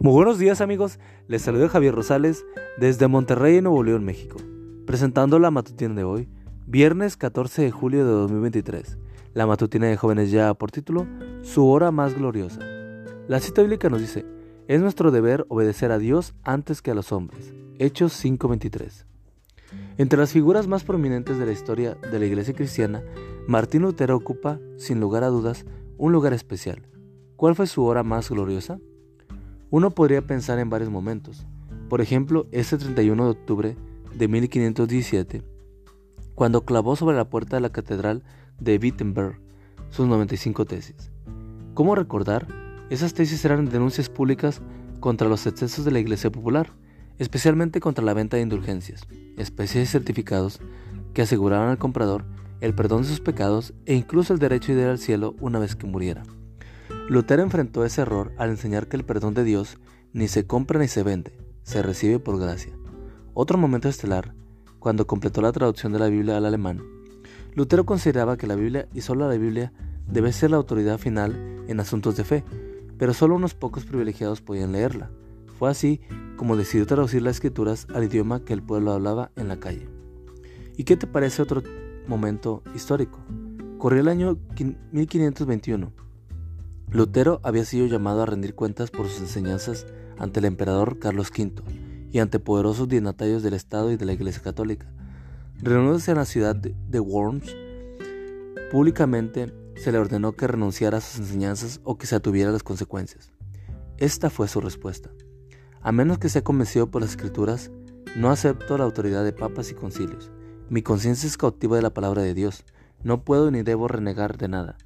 Muy buenos días amigos, les saluda Javier Rosales desde Monterrey, Nuevo León, México, presentando la matutina de hoy, viernes 14 de julio de 2023. La matutina de jóvenes ya por título, Su hora más gloriosa. La cita bíblica nos dice, es nuestro deber obedecer a Dios antes que a los hombres. Hechos 5:23. Entre las figuras más prominentes de la historia de la iglesia cristiana, Martín Lutero ocupa, sin lugar a dudas, un lugar especial. ¿Cuál fue su hora más gloriosa? Uno podría pensar en varios momentos. Por ejemplo, este 31 de octubre de 1517, cuando clavó sobre la puerta de la catedral de Wittenberg sus 95 tesis. ¿Cómo recordar? Esas tesis eran denuncias públicas contra los excesos de la Iglesia Popular, especialmente contra la venta de indulgencias, especies de certificados que aseguraban al comprador el perdón de sus pecados e incluso el derecho de ir al cielo una vez que muriera. Lutero enfrentó ese error al enseñar que el perdón de Dios ni se compra ni se vende, se recibe por gracia. Otro momento estelar, cuando completó la traducción de la Biblia al alemán, Lutero consideraba que la Biblia y solo la Biblia debe ser la autoridad final en asuntos de fe, pero solo unos pocos privilegiados podían leerla. Fue así como decidió traducir las escrituras al idioma que el pueblo hablaba en la calle. ¿Y qué te parece otro momento histórico? Corrió el año 1521 Lutero había sido llamado a rendir cuentas por sus enseñanzas ante el emperador Carlos V y ante poderosos dignatarios del Estado y de la Iglesia Católica. Reuniéndose en la ciudad de Worms, públicamente se le ordenó que renunciara a sus enseñanzas o que se atuviera a las consecuencias. Esta fue su respuesta. A menos que sea convencido por las escrituras, no acepto la autoridad de papas y concilios. Mi conciencia es cautiva de la palabra de Dios. No puedo ni debo renegar de nada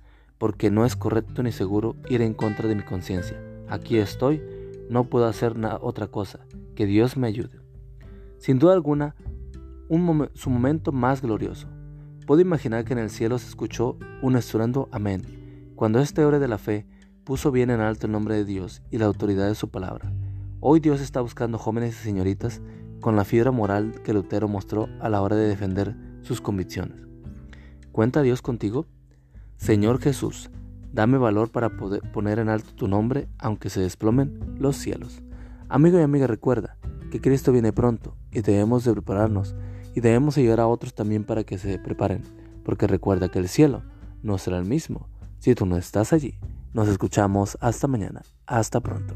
porque no es correcto ni seguro ir en contra de mi conciencia. Aquí estoy, no puedo hacer otra cosa, que Dios me ayude. Sin duda alguna, su momento más glorioso. Puedo imaginar que en el cielo se escuchó un estruendo amén, cuando este hombre de la fe puso bien en alto el nombre de Dios y la autoridad de su palabra. Hoy Dios está buscando jóvenes y señoritas con la fibra moral que Lutero mostró a la hora de defender sus convicciones. ¿Cuenta Dios contigo? Señor Jesús, dame valor para poder poner en alto tu nombre aunque se desplomen los cielos. Amigo y amiga, recuerda que Cristo viene pronto y debemos de prepararnos y debemos ayudar a otros también para que se preparen, porque recuerda que el cielo no será el mismo si tú no estás allí. Nos escuchamos hasta mañana. Hasta pronto.